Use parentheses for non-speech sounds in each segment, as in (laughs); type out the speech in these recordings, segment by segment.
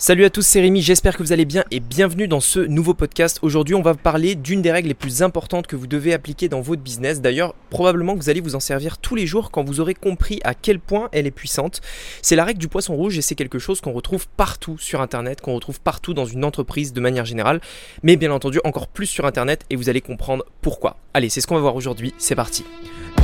Salut à tous, c'est Rémi, j'espère que vous allez bien et bienvenue dans ce nouveau podcast. Aujourd'hui, on va parler d'une des règles les plus importantes que vous devez appliquer dans votre business. D'ailleurs, probablement que vous allez vous en servir tous les jours quand vous aurez compris à quel point elle est puissante. C'est la règle du poisson rouge et c'est quelque chose qu'on retrouve partout sur Internet, qu'on retrouve partout dans une entreprise de manière générale, mais bien entendu encore plus sur Internet et vous allez comprendre pourquoi. Allez, c'est ce qu'on va voir aujourd'hui, c'est parti.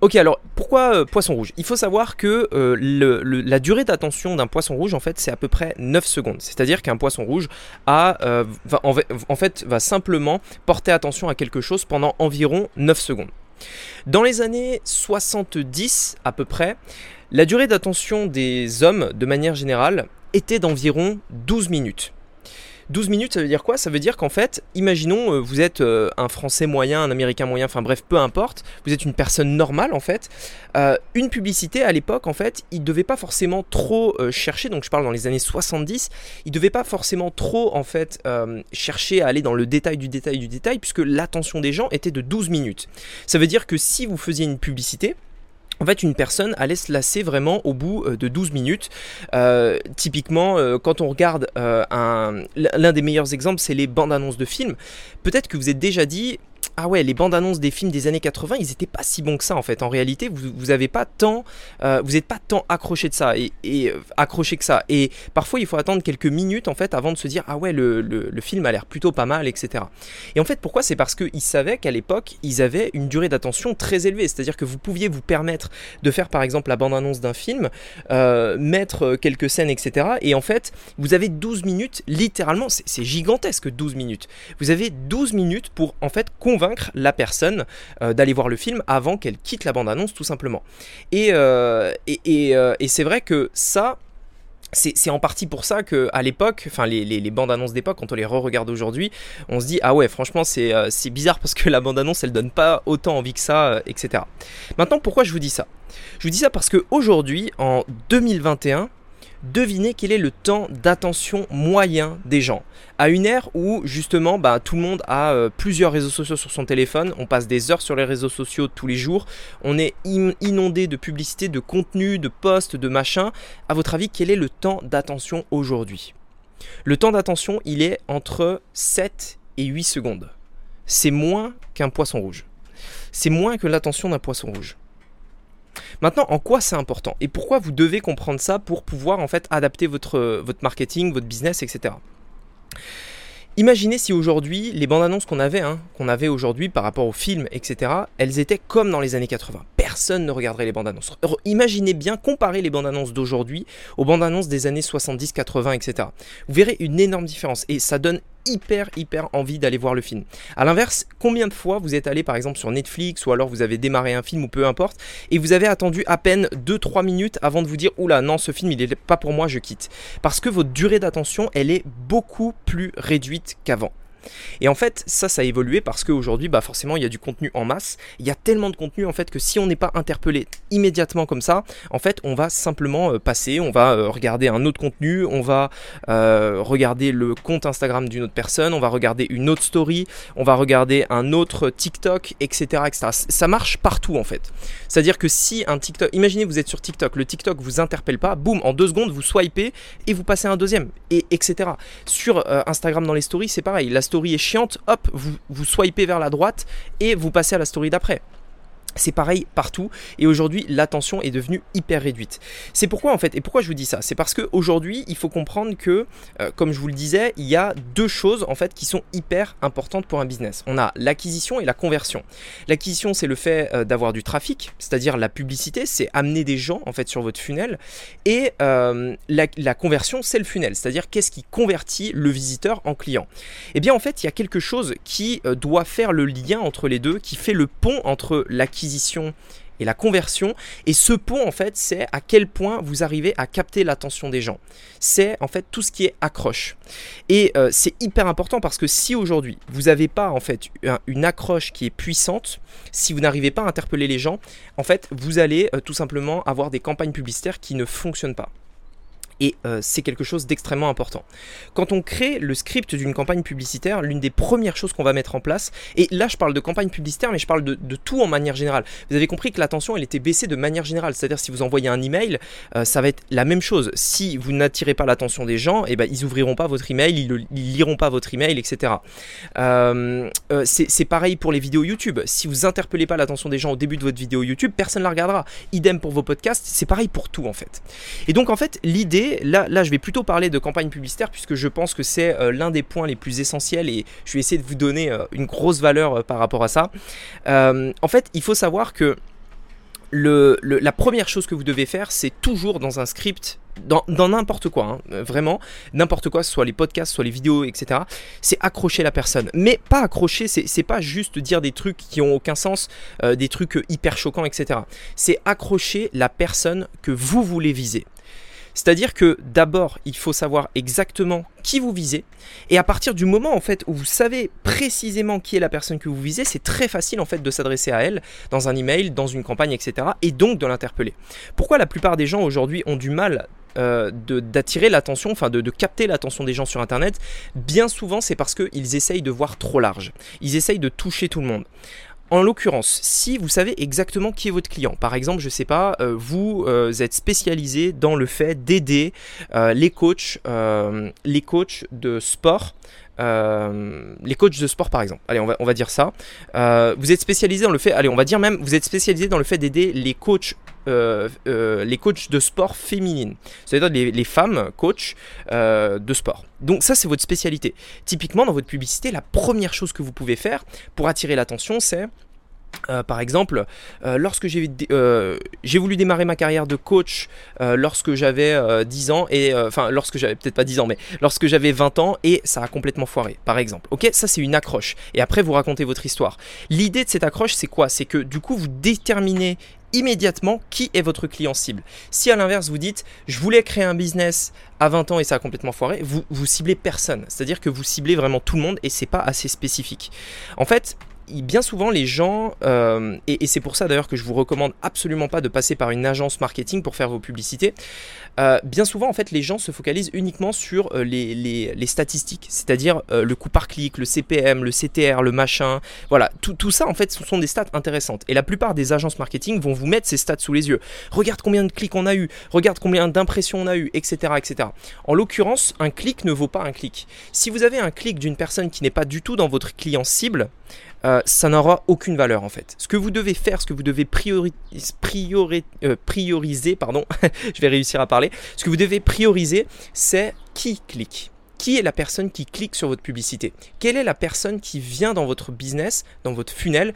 Ok, alors pourquoi euh, poisson rouge? Il faut savoir que euh, la durée d'attention d'un poisson rouge, en fait, c'est à peu près 9 secondes. C'est-à-dire qu'un poisson rouge euh, va, va simplement porter attention à quelque chose pendant environ 9 secondes. Dans les années 70 à peu près, la durée d'attention des hommes, de manière générale, était d'environ 12 minutes. 12 minutes, ça veut dire quoi? Ça veut dire qu'en fait, imaginons, euh, vous êtes euh, un Français moyen, un Américain moyen, enfin bref, peu importe, vous êtes une personne normale en fait. Euh, une publicité à l'époque, en fait, il ne devait pas forcément trop chercher, donc je parle dans les années 70, il ne devait pas forcément trop en fait chercher à aller dans le détail du détail du détail, puisque l'attention des gens était de 12 minutes. Ça veut dire que si vous faisiez une publicité, en fait, une personne allait se lasser vraiment au bout euh, de 12 minutes. Euh, typiquement, euh, quand on regarde l'un des meilleurs exemples, c'est les bandes annonces de films. Peut-être que vous êtes déjà dit, ah ouais, les bandes annonces des films des années 80, ils étaient pas si bons que ça en fait. En réalité, vous, vous avez pas tant, euh, vous n'êtes pas tant accroché de ça et, euh, accroché que ça. Et parfois, il faut attendre quelques minutes en fait avant de se dire ah ouais, le, le, film a l'air plutôt pas mal, etc. Et en fait, pourquoi? C'est parce qu'ils savaient qu'à l'époque, ils avaient une durée d'attention très élevée. C'est-à-dire que vous pouviez vous permettre de faire par exemple la bande annonce d'un film, euh, mettre quelques scènes, etc. Et en fait, vous avez 12 minutes, littéralement, c'est gigantesque 12 minutes. Vous avez 12 minutes pour en fait convaincre la personne euh, d'aller voir le film avant qu'elle quitte la bande-annonce tout simplement. Et, euh, euh, et, c'est vrai que ça, c'est en partie pour ça que à l'époque, enfin les, les, bandes annonces d'époque, quand on les re-regarde aujourd'hui, on se dit ah ouais franchement c'est bizarre parce que la bande annonce elle donne pas autant envie que ça, etc. Maintenant pourquoi je vous dis ça? Je vous dis ça parce que aujourd'hui en 2021 devinez quel est le temps d'attention moyen des gens. À une ère où justement bah, tout le monde a euh, plusieurs réseaux sociaux sur son téléphone, on passe des heures sur les réseaux sociaux tous les jours, on est inondé de publicités, de contenus, de posts, de machins. À votre avis, quel est le temps d'attention aujourd'hui? Le temps d'attention, il est entre 7 et 8 secondes. C'est moins qu'un poisson rouge. C'est moins que l'attention d'un poisson rouge. Maintenant, en quoi c'est important et pourquoi vous devez comprendre ça pour pouvoir en fait adapter votre, marketing, votre business, etc. Imaginez si aujourd'hui, les bandes annonces qu'on avait, hein, qu'on avait aujourd'hui par rapport aux films, etc., elles étaient comme dans les années 80. Personne ne regarderait les bandes annonces. Imaginez bien comparer les bandes annonces d'aujourd'hui aux bandes annonces des années 70, 80, etc. Vous verrez une énorme différence et ça donne hyper hyper envie d'aller voir le film. A l'inverse, combien de fois vous êtes allé par exemple sur Netflix ou alors vous avez démarré un film ou peu importe et vous avez attendu à peine 2-3 minutes avant de vous dire oula non ce film il est pas pour moi je quitte. Parce que votre durée d'attention elle est beaucoup plus réduite qu'avant. Et en fait, ça, ça a évolué parce qu'aujourd'hui, bah forcément, il y a du contenu en masse. Il y a tellement de contenu en fait que si on n'est pas interpellé immédiatement comme ça, en fait, on va simplement euh, passer, on va euh, regarder un autre contenu, on va euh, regarder le compte Instagram d'une autre personne, on va regarder une autre story, on va regarder un autre TikTok, etc., etc. Ça marche partout en fait. C'est-à-dire que si un TikTok, imaginez vous êtes sur TikTok, le TikTok vous interpelle pas, boum, en deux secondes vous swipez et vous passez un deuxième, et etc. Sur Instagram dans les stories, c'est pareil. Story est chiante, hop, vous, vous swipez vers la droite et vous passez à la story d'après. C'est pareil partout et aujourd'hui l'attention est devenue hyper réduite. C'est pourquoi en fait et pourquoi je vous dis ça? C'est parce qu'aujourd'hui il faut comprendre que euh, comme je vous le disais il y a deux choses en fait qui sont hyper importantes pour un business. On a l'acquisition et la conversion. L'acquisition c'est le fait euh, d'avoir du trafic, c'est-à-dire la publicité, c'est amener des gens en fait sur votre funnel et euh, la, conversion c'est le funnel, c'est-à-dire qu'est-ce qui convertit le visiteur en client. Eh bien en fait il y a quelque chose qui doit faire le lien entre les deux, qui fait le pont entre l'acquisition et la conversion. Et ce pont, en fait, c'est à quel point vous arrivez à capter l'attention des gens. C'est en fait tout ce qui est accroche. Et euh, c'est hyper important parce que si aujourd'hui vous n'avez pas en fait une accroche qui est puissante, si vous n'arrivez pas à interpeller les gens, en fait, vous allez euh, tout simplement avoir des campagnes publicitaires qui ne fonctionnent pas et euh, c'est quelque chose d'extrêmement important. Quand on crée le script d'une campagne publicitaire, l'une des premières choses qu'on va mettre en place, et là je parle de campagne publicitaire, mais je parle de, tout en manière générale. Vous avez compris que l'attention elle était baissée de manière générale, c'est-à-dire si vous envoyez un email, euh, ça va être la même chose. Si vous n'attirez pas l'attention des gens, eh ben, ils ouvriront pas votre email, ils, ils liront pas votre email, etc. Euh, c'est pareil pour les vidéos YouTube. Si vous interpellez pas l'attention des gens au début de votre vidéo YouTube, personne ne la regardera. Idem pour vos podcasts, c'est pareil pour tout en fait. Et donc en fait l'idée là, je vais plutôt parler de campagne publicitaire puisque je pense que c'est euh, l'un des points les plus essentiels et je vais essayer de vous donner euh, une grosse valeur euh, par rapport à ça. en fait, il faut savoir que la première chose que vous devez faire, c'est toujours dans un script, dans n'importe quoi, hein, vraiment, n'importe quoi, soit les podcasts, soit les vidéos, etc., c'est accrocher la personne. Mais pas accrocher, c'est pas juste dire des trucs qui ont aucun sens, des trucs hyper choquants, etc. C'est accrocher la personne que vous voulez viser. C'est-à-dire que d'abord, il faut savoir exactement qui vous visez. Et à partir du moment en fait où vous savez précisément qui est la personne que vous visez, c'est très facile en fait de s'adresser à elle dans un email, dans une campagne, etc. Et donc de l'interpeller. Pourquoi la plupart des gens aujourd'hui ont du mal euh, d'attirer l'attention, enfin de, de, capter l'attention des gens sur Internet, bien souvent c'est parce qu'ils essayent de voir trop large. Ils essayent de toucher tout le monde. En l'occurrence, si vous savez exactement qui est votre client, par exemple, je sais pas, euh, vous euh, êtes spécialisé dans le fait d'aider euh, les coachs, les coachs de sport. Les coachs de sport par exemple, allez on va, on va dire ça. vous êtes spécialisé dans le fait, allez on va dire même, vous êtes spécialisé dans le fait d'aider les coachs les coachs de sport féminines, c'est-à-dire les, les, femmes coachs de sport. Donc ça c'est votre spécialité. Typiquement dans votre publicité, la première chose que vous pouvez faire pour attirer l'attention, c'est euh, par exemple, euh, lorsque euh, j'ai voulu démarrer ma carrière de coach lorsque j'avais 10 ans, et enfin lorsque j'avais peut-être pas 10 ans, mais lorsque j'avais 20 ans, et ça a complètement foiré, par exemple. Ok, ça c'est une accroche. Et après vous racontez votre histoire. L'idée de cette accroche, c'est quoi? C'est que du coup vous déterminez immédiatement qui est votre client cible. Si à l'inverse vous dites je voulais créer un business à 20 ans et ça a complètement foiré, vous vous ciblez personne. C'est-à-dire que vous ciblez vraiment tout le monde et c'est pas assez spécifique. En fait, bien souvent les gens, euh, et, c'est pour ça d'ailleurs que je vous recommande absolument pas de passer par une agence marketing pour faire vos publicités, euh, bien souvent en fait les gens se focalisent uniquement sur euh, les, statistiques, c'est-à-dire le coût par clic, le CPM, le CTR, le machin, voilà, tout, ça en fait ce sont des stats intéressantes. Et la plupart des agences marketing vont vous mettre ces stats sous les yeux. Regarde combien de clics on a eu, regarde combien d'impressions on a eu, etc. etc. En l'occurrence, un clic ne vaut pas un clic. Si vous avez un clic d'une personne qui n'est pas du tout dans votre client cible, euh, ça n'aura aucune valeur en fait. Ce que vous devez faire, ce que vous devez euh, prioriser, pardon, (laughs) je vais réussir à parler, ce que vous devez prioriser, c'est qui clique. Qui est la personne qui clique sur votre publicité? Quelle est la personne qui vient dans votre business, dans votre funnel?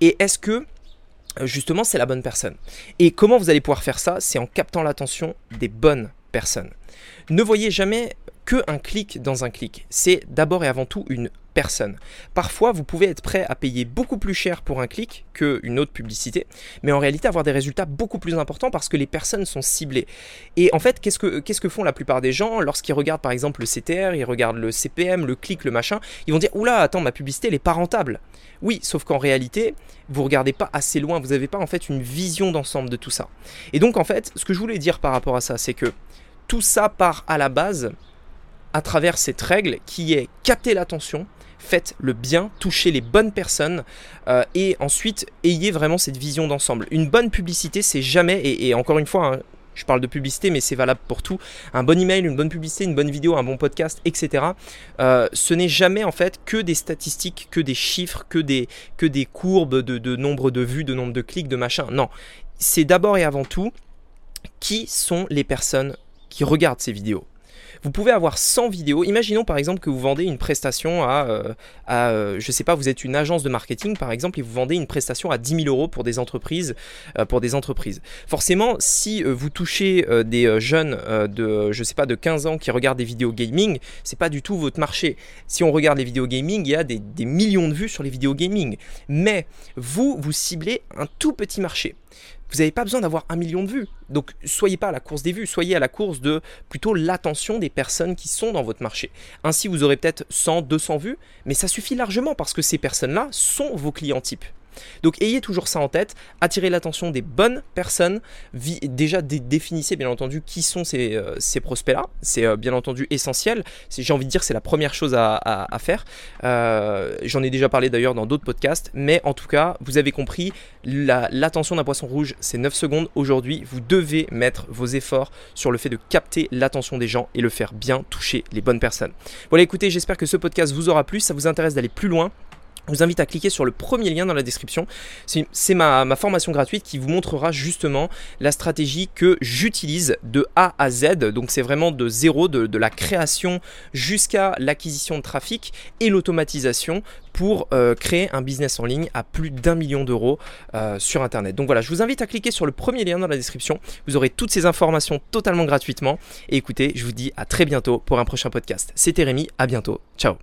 Et est-ce que justement c'est la bonne personne? Et comment vous allez pouvoir faire ça? C'est en captant l'attention des bonnes personnes. Ne voyez jamais que un clic dans un clic. C'est d'abord et avant tout une personne. Parfois, vous pouvez être prêt à payer beaucoup plus cher pour un clic qu'une autre publicité, mais en réalité avoir des résultats beaucoup plus importants parce que les personnes sont ciblées. Et en fait, qu'est-ce que, font la plupart des gens lorsqu'ils regardent par exemple le CTR, ils regardent le CPM, le clic, le machin, ils vont dire Oula, attends, ma publicité, elle n'est pas rentable. Oui, sauf qu'en réalité, vous regardez pas assez loin, vous n'avez pas en fait une vision d'ensemble de tout ça. Et donc en fait, ce que je voulais dire par rapport à ça, c'est que tout ça part à la base à travers cette règle qui est capter l'attention, faites le bien, touchez les bonnes personnes euh, et ensuite ayez vraiment cette vision d'ensemble. Une bonne publicité, c'est jamais, et, encore une fois, hein, je parle de publicité, mais c'est valable pour tout. Un bon email, une bonne publicité, une bonne vidéo, un bon podcast, etc. Euh, ce n'est jamais en fait que des statistiques, que des chiffres, que des, courbes de, de nombre de vues, de nombre de clics, de machin. Non, c'est d'abord et avant tout qui sont les personnes qui regardent ces vidéos? Vous pouvez avoir 100 vidéos. Imaginons par exemple que vous vendez une prestation à, euh, euh, je sais pas, vous êtes une agence de marketing par exemple et vous vendez une prestation à 10 000 euros pour des entreprises. Euh, pour des entreprises. Forcément, si vous touchez des jeunes de, je sais pas, de 15 ans qui regardent des vidéos gaming, c'est pas du tout votre marché. Si on regarde les vidéos gaming, il y a des millions de vues sur les vidéos gaming. Mais vous, vous ciblez un tout petit marché. Vous n'avez pas besoin d'avoir un million de vues. Donc soyez pas à la course des vues, soyez à la course de plutôt l'attention des personnes qui sont dans votre marché. Ainsi, vous aurez peut-être 100, 200 vues, mais ça suffit largement parce que ces personnes-là sont vos clients types. Donc ayez toujours ça en tête, attirez l'attention des bonnes personnes, déjà définissez bien entendu qui sont ces, euh, prospects-là, c'est euh, bien entendu essentiel, j'ai envie de dire c'est la première chose à, faire, euh, j'en ai déjà parlé d'ailleurs dans d'autres podcasts, mais en tout cas vous avez compris, l'attention d'un poisson rouge c'est 9 secondes, aujourd'hui vous devez mettre vos efforts sur le fait de capter l'attention des gens et le faire bien toucher les bonnes personnes. Voilà écoutez, j'espère que ce podcast vous aura plu, ça vous intéresse d'aller plus loin, je vous invite à cliquer sur le premier lien dans la description. C'est ma, formation gratuite qui vous montrera justement la stratégie que j'utilise de A à Z. Donc c'est vraiment de zéro, de, la création jusqu'à l'acquisition de trafic et l'automatisation pour euh, créer un business en ligne à plus d'un million d'euros euh, sur Internet. Donc voilà, je vous invite à cliquer sur le premier lien dans la description. Vous aurez toutes ces informations totalement gratuitement. Et écoutez, je vous dis à très bientôt pour un prochain podcast. C'était Rémi, à bientôt. Ciao